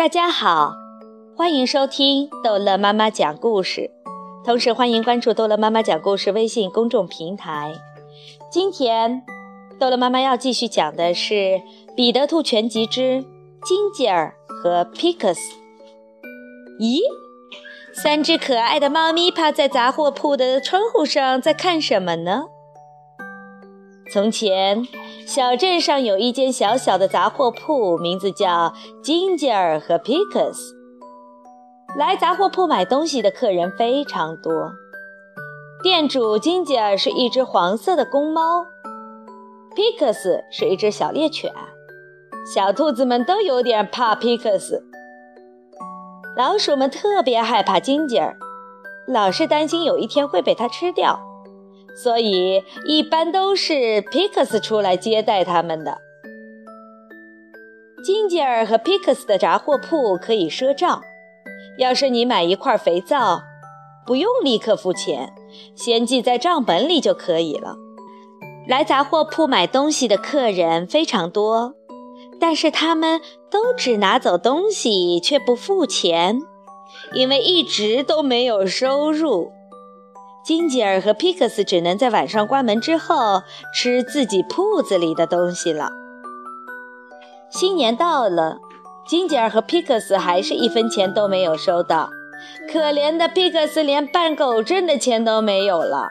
大家好，欢迎收听逗乐妈妈讲故事，同时欢迎关注逗乐妈妈讲故事微信公众平台。今天，逗乐妈妈要继续讲的是《彼得兔全集之金吉尔和皮克斯》。咦，三只可爱的猫咪趴在杂货铺的窗户上，在看什么呢？从前。小镇上有一间小小的杂货铺，名字叫金吉尔和皮克斯。来杂货铺买东西的客人非常多。店主金吉尔是一只黄色的公猫，皮克斯是一只小猎犬。小兔子们都有点怕皮克斯，老鼠们特别害怕金吉尔，老是担心有一天会被它吃掉。所以一般都是皮克斯出来接待他们的。金吉尔和皮克斯的杂货铺可以赊账，要是你买一块肥皂，不用立刻付钱，先记在账本里就可以了。来杂货铺买东西的客人非常多，但是他们都只拿走东西却不付钱，因为一直都没有收入。金吉尔和皮克斯只能在晚上关门之后吃自己铺子里的东西了。新年到了，金吉尔和皮克斯还是一分钱都没有收到。可怜的皮克斯连办狗证的钱都没有了。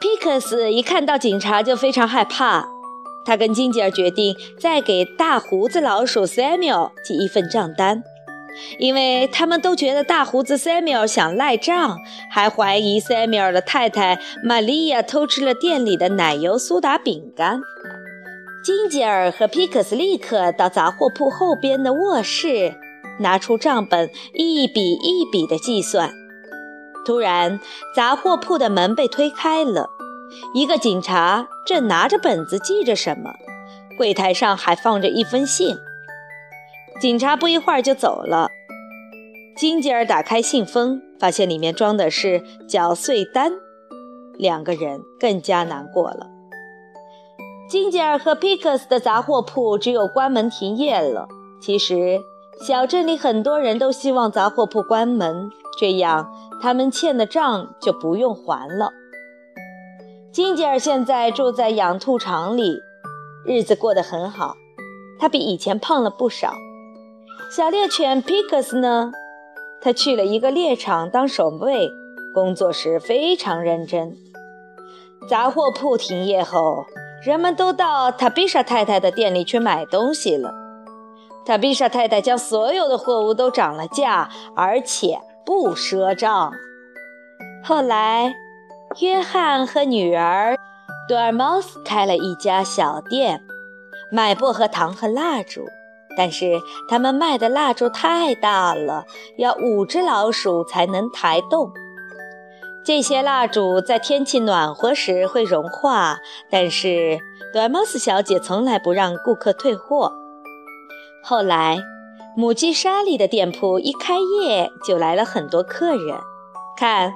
皮克斯一看到警察就非常害怕，他跟金吉尔决定再给大胡子老鼠 Samuel 寄一份账单。因为他们都觉得大胡子 Samuel 想赖账，还怀疑 Samuel 的太太玛利亚偷吃了店里的奶油苏打饼干。金吉尔和皮克斯立刻到杂货铺后边的卧室，拿出账本，一笔一笔地计算。突然，杂货铺的门被推开了，一个警察正拿着本子记着什么，柜台上还放着一封信。警察不一会儿就走了。金吉尔打开信封，发现里面装的是缴税单，两个人更加难过了。金吉尔和皮克斯的杂货铺只有关门停业了。其实，小镇里很多人都希望杂货铺关门，这样他们欠的账就不用还了。金吉尔现在住在养兔场里，日子过得很好，他比以前胖了不少。小猎犬皮克斯呢？他去了一个猎场当守卫，工作时非常认真。杂货铺停业后，人们都到塔比莎太太的店里去买东西了。塔比莎太太将所有的货物都涨了价，而且不赊账。后来，约翰和女儿多尔莫斯开了一家小店，卖薄荷糖和蜡烛。但是他们卖的蜡烛太大了，要五只老鼠才能抬动。这些蜡烛在天气暖和时会融化，但是短毛斯小姐从来不让顾客退货。后来，母鸡莎莉的店铺一开业就来了很多客人。看，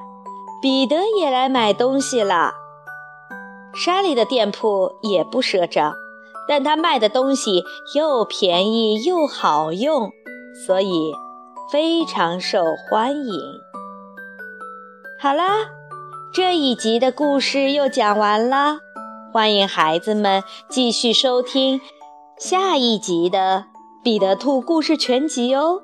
彼得也来买东西了。莎莉的店铺也不赊账。但他卖的东西又便宜又好用，所以非常受欢迎。好啦，这一集的故事又讲完啦，欢迎孩子们继续收听下一集的《彼得兔故事全集》哦。